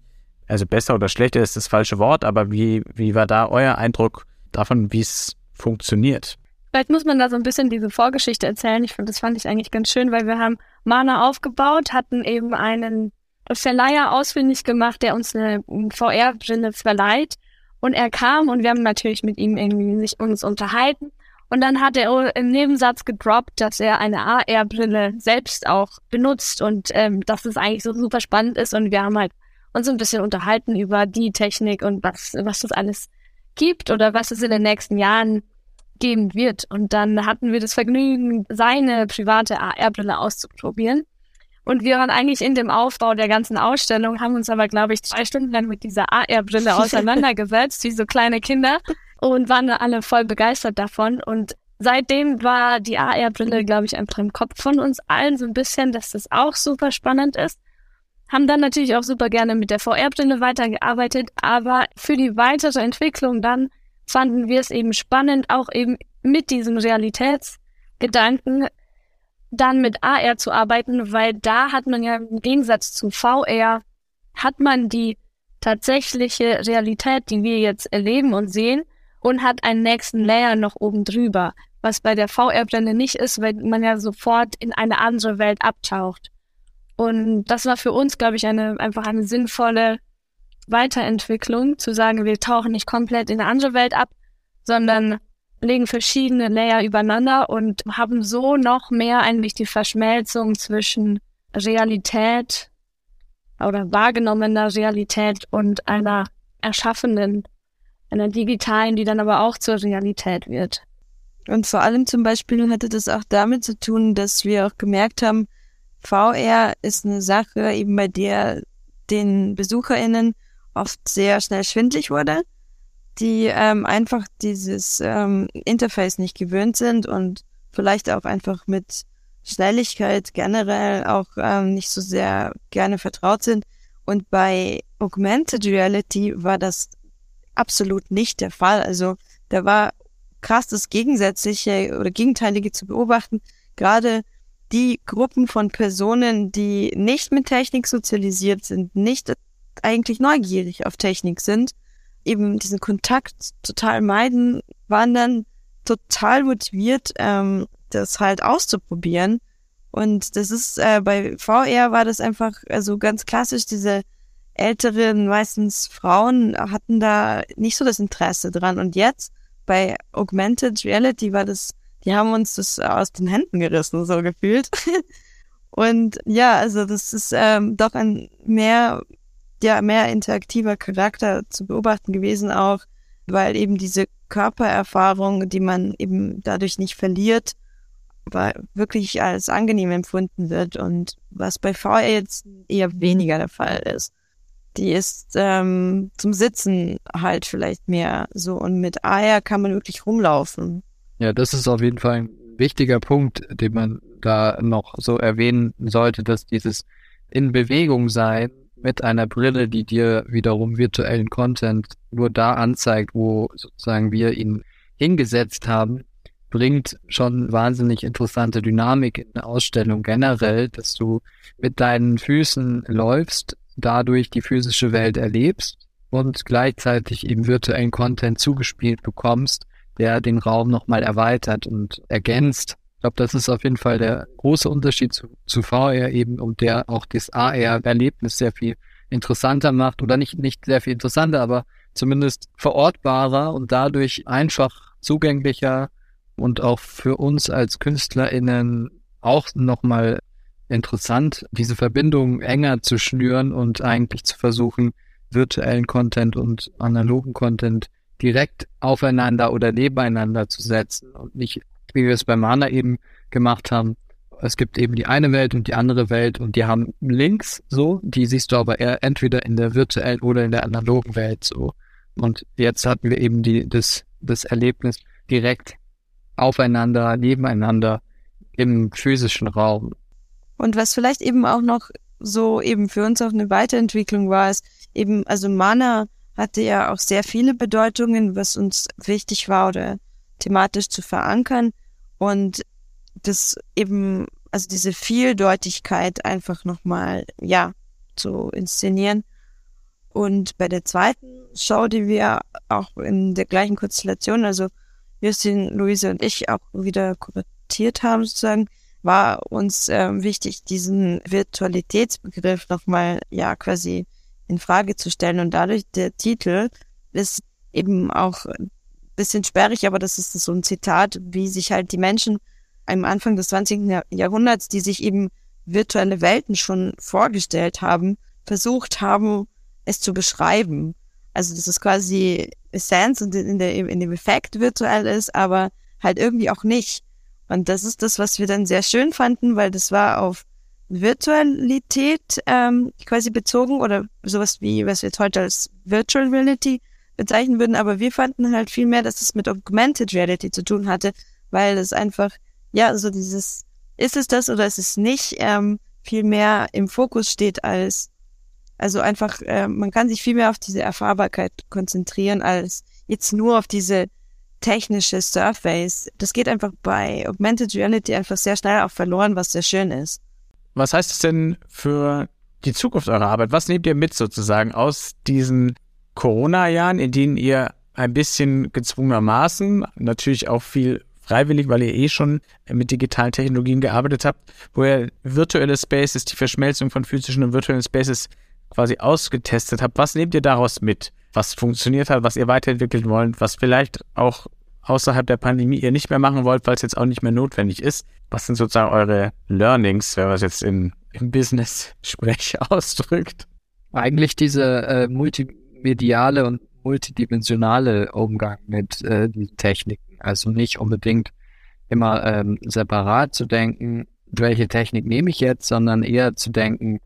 also besser oder schlechter ist das falsche Wort, aber wie, wie war da euer Eindruck davon, wie es funktioniert? Vielleicht muss man da so ein bisschen diese Vorgeschichte erzählen. Ich finde, das fand ich eigentlich ganz schön, weil wir haben Mana aufgebaut, hatten eben einen Verleiher ausfindig gemacht, der uns eine VR-Brille verleiht. Und er kam und wir haben natürlich mit ihm irgendwie sich uns unterhalten. Und dann hat er im Nebensatz gedroppt, dass er eine AR-Brille selbst auch benutzt und ähm, dass es eigentlich so super spannend ist. Und wir haben halt uns ein bisschen unterhalten über die Technik und was, was das alles gibt oder was es in den nächsten Jahren geben wird. Und dann hatten wir das Vergnügen, seine private AR-Brille auszuprobieren. Und wir waren eigentlich in dem Aufbau der ganzen Ausstellung, haben uns aber, glaube ich, zwei Stunden lang mit dieser AR-Brille auseinandergesetzt, wie so kleine Kinder, und waren alle voll begeistert davon. Und seitdem war die AR-Brille, glaube ich, einfach im Kopf von uns allen so ein bisschen, dass das auch super spannend ist. Haben dann natürlich auch super gerne mit der VR-Brille weitergearbeitet, aber für die weitere Entwicklung dann fanden wir es eben spannend, auch eben mit diesem Realitätsgedanken dann mit AR zu arbeiten, weil da hat man ja im Gegensatz zu VR, hat man die tatsächliche Realität, die wir jetzt erleben und sehen und hat einen nächsten Layer noch oben drüber, was bei der VR-Brille nicht ist, weil man ja sofort in eine andere Welt abtaucht. Und das war für uns, glaube ich, eine, einfach eine sinnvolle Weiterentwicklung, zu sagen, wir tauchen nicht komplett in eine andere Welt ab, sondern legen verschiedene Layer übereinander und haben so noch mehr eigentlich die Verschmelzung zwischen Realität oder wahrgenommener Realität und einer erschaffenen, einer digitalen, die dann aber auch zur Realität wird. Und vor allem zum Beispiel hatte das auch damit zu tun, dass wir auch gemerkt haben, VR ist eine Sache, eben bei der den BesucherInnen oft sehr schnell schwindlig wurde, die ähm, einfach dieses ähm, Interface nicht gewöhnt sind und vielleicht auch einfach mit Schnelligkeit generell auch ähm, nicht so sehr gerne vertraut sind Und bei Augmented Reality war das absolut nicht der Fall. Also da war krass das Gegensätzliche oder Gegenteilige zu beobachten. Gerade die Gruppen von Personen, die nicht mit Technik sozialisiert sind, nicht eigentlich neugierig auf Technik sind, eben diesen Kontakt total meiden, waren dann total motiviert, ähm, das halt auszuprobieren. Und das ist äh, bei VR war das einfach also ganz klassisch. Diese älteren, meistens Frauen hatten da nicht so das Interesse dran. Und jetzt bei Augmented Reality war das, die haben uns das aus den Händen gerissen, so gefühlt. Und ja, also das ist ähm, doch ein mehr ja mehr interaktiver Charakter zu beobachten gewesen auch, weil eben diese Körpererfahrung, die man eben dadurch nicht verliert, war wirklich als angenehm empfunden wird und was bei VR jetzt eher weniger der Fall ist. Die ist ähm, zum Sitzen halt vielleicht mehr so und mit AR kann man wirklich rumlaufen. Ja, das ist auf jeden Fall ein wichtiger Punkt, den man da noch so erwähnen sollte, dass dieses in Bewegung sein mit einer Brille, die dir wiederum virtuellen Content nur da anzeigt, wo sozusagen wir ihn hingesetzt haben, bringt schon wahnsinnig interessante Dynamik in eine Ausstellung generell, dass du mit deinen Füßen läufst, dadurch die physische Welt erlebst und gleichzeitig eben virtuellen Content zugespielt bekommst, der den Raum nochmal erweitert und ergänzt. Glaube, das ist auf jeden Fall der große Unterschied zu, zu VR eben und der auch das AR-Erlebnis sehr viel interessanter macht oder nicht, nicht sehr viel interessanter, aber zumindest verortbarer und dadurch einfach zugänglicher und auch für uns als KünstlerInnen auch nochmal interessant, diese Verbindung enger zu schnüren und eigentlich zu versuchen, virtuellen Content und analogen Content direkt aufeinander oder nebeneinander zu setzen und nicht wie wir es bei Mana eben gemacht haben. Es gibt eben die eine Welt und die andere Welt und die haben Links so, die siehst du aber eher entweder in der virtuellen oder in der analogen Welt so. Und jetzt hatten wir eben die, das, das Erlebnis direkt aufeinander, nebeneinander im physischen Raum. Und was vielleicht eben auch noch so eben für uns auch eine Weiterentwicklung war, ist eben, also Mana hatte ja auch sehr viele Bedeutungen, was uns wichtig war oder thematisch zu verankern und das eben, also diese Vieldeutigkeit einfach nochmal, ja, zu inszenieren. Und bei der zweiten Show, die wir auch in der gleichen Konstellation, also Justin, Luise und ich auch wieder kuratiert haben sozusagen, war uns ähm, wichtig, diesen Virtualitätsbegriff nochmal, ja, quasi in Frage zu stellen. Und dadurch der Titel ist eben auch bisschen sperrig, aber das ist so ein Zitat, wie sich halt die Menschen am Anfang des 20. Jahrhunderts, die sich eben virtuelle Welten schon vorgestellt haben, versucht haben, es zu beschreiben. Also das ist quasi Essenz und in, der, in dem Effekt virtuell ist, aber halt irgendwie auch nicht. Und das ist das, was wir dann sehr schön fanden, weil das war auf Virtualität ähm, quasi bezogen oder sowas wie, was wir jetzt heute als Virtual Reality bezeichnen würden, aber wir fanden halt viel mehr, dass es mit Augmented Reality zu tun hatte, weil es einfach, ja, so dieses, ist es das oder ist es nicht, ähm, viel mehr im Fokus steht als, also einfach, äh, man kann sich viel mehr auf diese Erfahrbarkeit konzentrieren, als jetzt nur auf diese technische Surface. Das geht einfach bei Augmented Reality einfach sehr schnell auch verloren, was sehr schön ist. Was heißt es denn für die Zukunft eurer Arbeit? Was nehmt ihr mit sozusagen aus diesen Corona-Jahren, in denen ihr ein bisschen gezwungenermaßen, natürlich auch viel freiwillig, weil ihr eh schon mit digitalen Technologien gearbeitet habt, wo ihr virtuelle Spaces, die Verschmelzung von physischen und virtuellen Spaces quasi ausgetestet habt. Was nehmt ihr daraus mit? Was funktioniert hat, was ihr weiterentwickeln wollt, was vielleicht auch außerhalb der Pandemie ihr nicht mehr machen wollt, weil es jetzt auch nicht mehr notwendig ist? Was sind sozusagen eure Learnings, wenn man es jetzt in, im Business-Sprech ausdrückt? Eigentlich diese äh, Multi mediale und multidimensionale Umgang mit äh, diesen Techniken. Also nicht unbedingt immer ähm, separat zu denken, welche Technik nehme ich jetzt, sondern eher zu denken,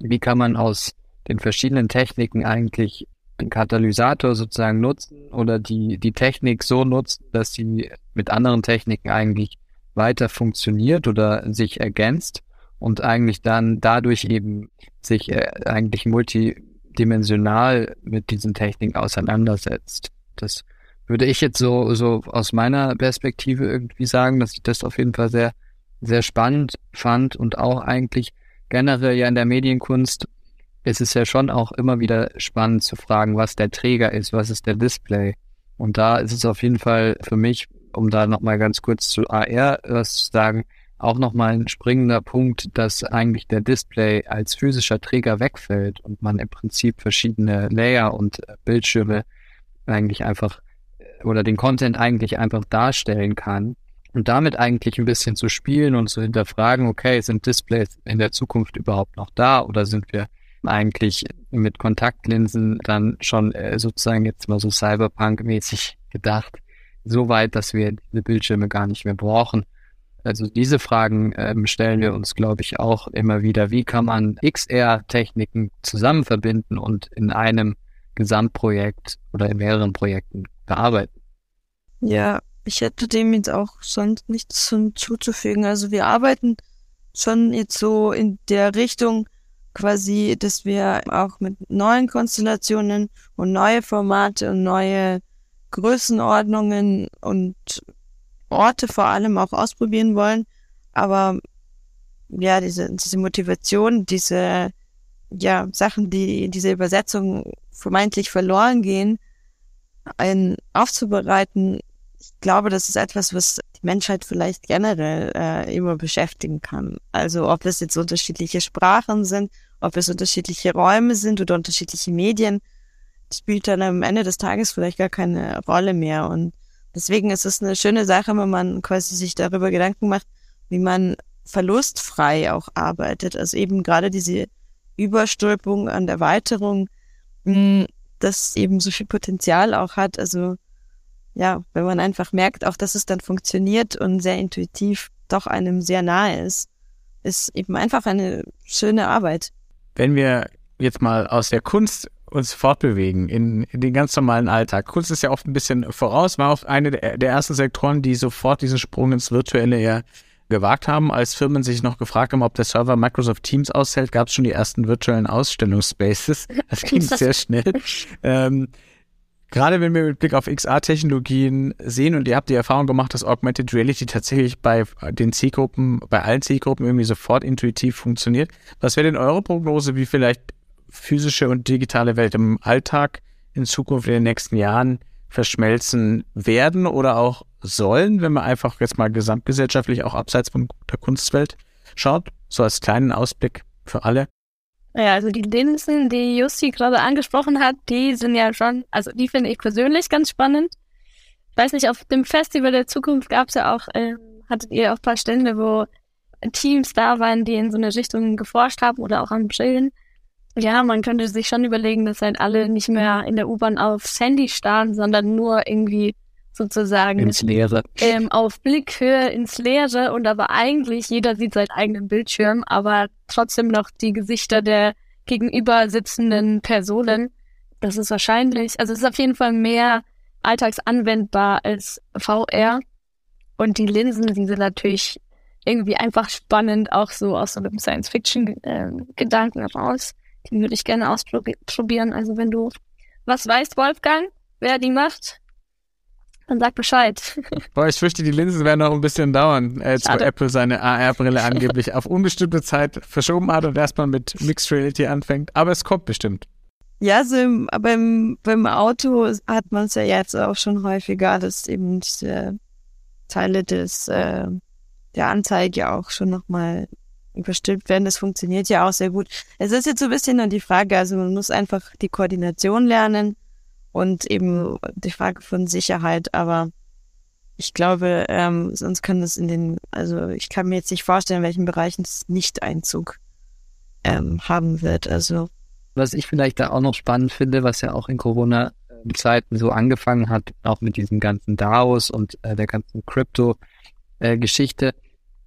wie kann man aus den verschiedenen Techniken eigentlich einen Katalysator sozusagen nutzen oder die, die Technik so nutzen, dass sie mit anderen Techniken eigentlich weiter funktioniert oder sich ergänzt und eigentlich dann dadurch eben sich äh, eigentlich multidimensional mit diesen Techniken auseinandersetzt. Das würde ich jetzt so, so aus meiner Perspektive irgendwie sagen, dass ich das auf jeden Fall sehr, sehr spannend fand und auch eigentlich generell ja in der Medienkunst ist es ja schon auch immer wieder spannend zu fragen, was der Träger ist, was ist der Display. Und da ist es auf jeden Fall für mich, um da nochmal ganz kurz zu AR was zu sagen, auch nochmal ein springender Punkt, dass eigentlich der Display als physischer Träger wegfällt und man im Prinzip verschiedene Layer und Bildschirme eigentlich einfach oder den Content eigentlich einfach darstellen kann und damit eigentlich ein bisschen zu spielen und zu hinterfragen, okay, sind Displays in der Zukunft überhaupt noch da oder sind wir eigentlich mit Kontaktlinsen dann schon äh, sozusagen jetzt mal so Cyberpunk-mäßig gedacht, so weit, dass wir diese Bildschirme gar nicht mehr brauchen. Also diese Fragen ähm, stellen wir uns, glaube ich, auch immer wieder. Wie kann man XR-Techniken zusammen verbinden und in einem Gesamtprojekt oder in mehreren Projekten bearbeiten? Ja, ich hätte dem jetzt auch sonst nichts hinzuzufügen. Also wir arbeiten schon jetzt so in der Richtung quasi, dass wir auch mit neuen Konstellationen und neue Formate und neue Größenordnungen und Orte vor allem auch ausprobieren wollen. Aber ja, diese, diese Motivation, diese ja, Sachen, die in dieser Übersetzung vermeintlich verloren gehen, einen aufzubereiten, ich glaube, das ist etwas, was die Menschheit vielleicht generell äh, immer beschäftigen kann. Also ob es jetzt unterschiedliche Sprachen sind, ob es unterschiedliche Räume sind oder unterschiedliche Medien, spielt dann am Ende des Tages vielleicht gar keine Rolle mehr. Und deswegen ist es eine schöne Sache, wenn man quasi sich darüber Gedanken macht, wie man verlustfrei auch arbeitet. Also eben gerade diese Überstülpung an Erweiterung, hm, das eben so viel Potenzial auch hat. Also ja, wenn man einfach merkt, auch dass es dann funktioniert und sehr intuitiv doch einem sehr nahe ist, ist eben einfach eine schöne Arbeit. Wenn wir jetzt mal aus der Kunst uns fortbewegen in, in, den ganz normalen Alltag. Kunst ist ja oft ein bisschen voraus, war auch eine der, der ersten Sektoren, die sofort diesen Sprung ins Virtuelle ja gewagt haben, als Firmen sich noch gefragt haben, ob der Server Microsoft Teams aushält, gab es schon die ersten virtuellen Ausstellungsspaces. Das ging sehr schnell. Ähm, Gerade wenn wir mit Blick auf XR-Technologien sehen und ihr habt die Erfahrung gemacht, dass Augmented Reality tatsächlich bei den Zielgruppen, bei allen Zielgruppen irgendwie sofort intuitiv funktioniert. Was wäre denn eure Prognose, wie vielleicht physische und digitale Welt im Alltag in Zukunft in den nächsten Jahren verschmelzen werden oder auch sollen, wenn man einfach jetzt mal gesamtgesellschaftlich auch abseits von der Kunstwelt schaut? So als kleinen Ausblick für alle. Ja, also die Linsen, die Jussi gerade angesprochen hat, die sind ja schon, also die finde ich persönlich ganz spannend. Ich weiß nicht, auf dem Festival der Zukunft gab es ja auch, äh, hattet ihr auch ein paar Stände, wo Teams da waren, die in so eine Richtung geforscht haben oder auch am Chillen. Ja, man könnte sich schon überlegen, dass halt alle nicht mehr in der U-Bahn aufs Handy starren, sondern nur irgendwie sozusagen ins Leere. Ähm, auf Blickhöhe ins Leere und aber eigentlich jeder sieht seinen eigenen Bildschirm, aber trotzdem noch die Gesichter der gegenüber sitzenden Personen. Das ist wahrscheinlich, also es ist auf jeden Fall mehr alltagsanwendbar als VR. Und die Linsen, die sind natürlich irgendwie einfach spannend, auch so aus so einem Science-Fiction-Gedanken äh, raus. Die würde ich gerne ausprobieren. Also wenn du was weißt, Wolfgang, wer die macht, dann sag Bescheid. Boah, ich fürchte, die Linsen werden noch ein bisschen dauern, als äh, Apple seine AR-Brille angeblich auf unbestimmte Zeit verschoben hat und erstmal mit Mixed Reality anfängt. Aber es kommt bestimmt. Ja, so im, beim, beim Auto hat man es ja jetzt auch schon häufiger, dass eben diese Teile des, äh, der Anzeige auch schon nochmal überstülpt werden. Das funktioniert ja auch sehr gut. Es ist jetzt so ein bisschen dann die Frage, also man muss einfach die Koordination lernen und eben die Frage von Sicherheit. Aber ich glaube, ähm, sonst kann das in den, also ich kann mir jetzt nicht vorstellen, in welchen Bereichen es nicht Einzug ähm, haben wird. Also was ich vielleicht da auch noch spannend finde, was ja auch in Corona-Zeiten so angefangen hat, auch mit diesem ganzen DAOs und äh, der ganzen Crypto-Geschichte,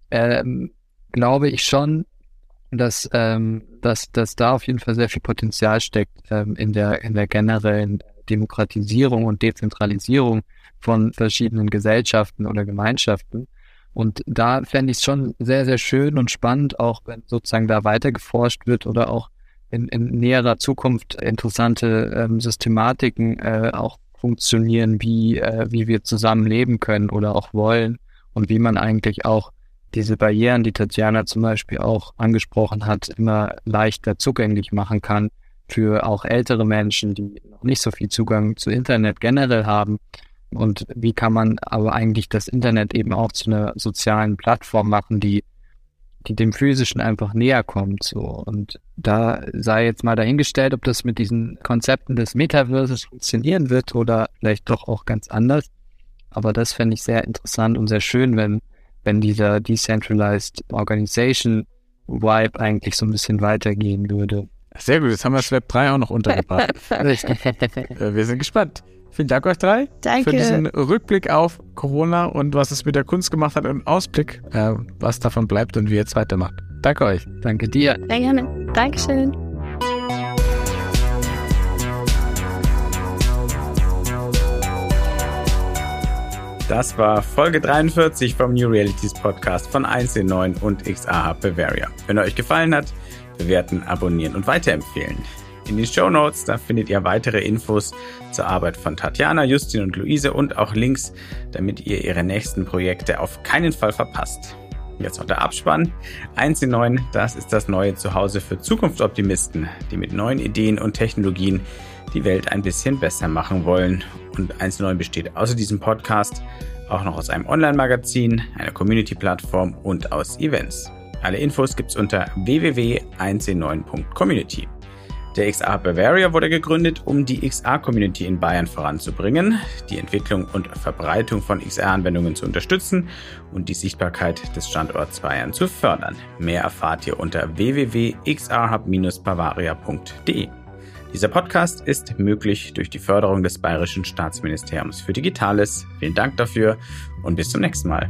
äh, ähm, glaube ich schon, dass, ähm, dass, dass da auf jeden Fall sehr viel Potenzial steckt ähm, in der in der generellen Demokratisierung und Dezentralisierung von verschiedenen Gesellschaften oder Gemeinschaften. Und da fände ich es schon sehr, sehr schön und spannend, auch wenn sozusagen da weiter geforscht wird oder auch in, in näherer Zukunft interessante ähm, Systematiken äh, auch funktionieren, wie, äh, wie wir zusammen leben können oder auch wollen und wie man eigentlich auch diese Barrieren, die Tatjana zum Beispiel auch angesprochen hat, immer leichter zugänglich machen kann für auch ältere Menschen, die noch nicht so viel Zugang zu Internet generell haben. Und wie kann man aber eigentlich das Internet eben auch zu einer sozialen Plattform machen, die, die dem Physischen einfach näher kommt, so. Und da sei jetzt mal dahingestellt, ob das mit diesen Konzepten des Metaverses funktionieren wird oder vielleicht doch auch ganz anders. Aber das fände ich sehr interessant und sehr schön, wenn wenn dieser Decentralized Organization Vibe eigentlich so ein bisschen weitergehen würde. Sehr gut, jetzt haben wir das Web 3 auch noch untergebracht. Äh, wir sind gespannt. Vielen Dank euch drei Danke. für diesen Rückblick auf Corona und was es mit der Kunst gemacht hat und Ausblick, äh, was davon bleibt und wie ihr jetzt weitermacht. Danke euch. Danke dir. Sehr gerne. Dankeschön. Das war Folge 43 vom New Realities Podcast von 1C9 und XA Hub Bavaria. Wenn er euch gefallen hat, bewerten, abonnieren und weiterempfehlen. In den Show Notes, da findet ihr weitere Infos zur Arbeit von Tatjana, Justin und Luise und auch Links, damit ihr ihre nächsten Projekte auf keinen Fall verpasst. Jetzt noch der Abspann. 1 in 9, das ist das neue Zuhause für Zukunftsoptimisten, die mit neuen Ideen und Technologien die Welt ein bisschen besser machen wollen. Und 1 in 9 besteht außer diesem Podcast auch noch aus einem Online-Magazin, einer Community-Plattform und aus Events. Alle Infos gibt's unter www.1in9.community. Der XR Bavaria wurde gegründet, um die XR-Community in Bayern voranzubringen, die Entwicklung und Verbreitung von XR-Anwendungen zu unterstützen und die Sichtbarkeit des Standorts Bayern zu fördern. Mehr erfahrt ihr unter www.xrhub-bavaria.de. Dieser Podcast ist möglich durch die Förderung des Bayerischen Staatsministeriums für Digitales. Vielen Dank dafür und bis zum nächsten Mal.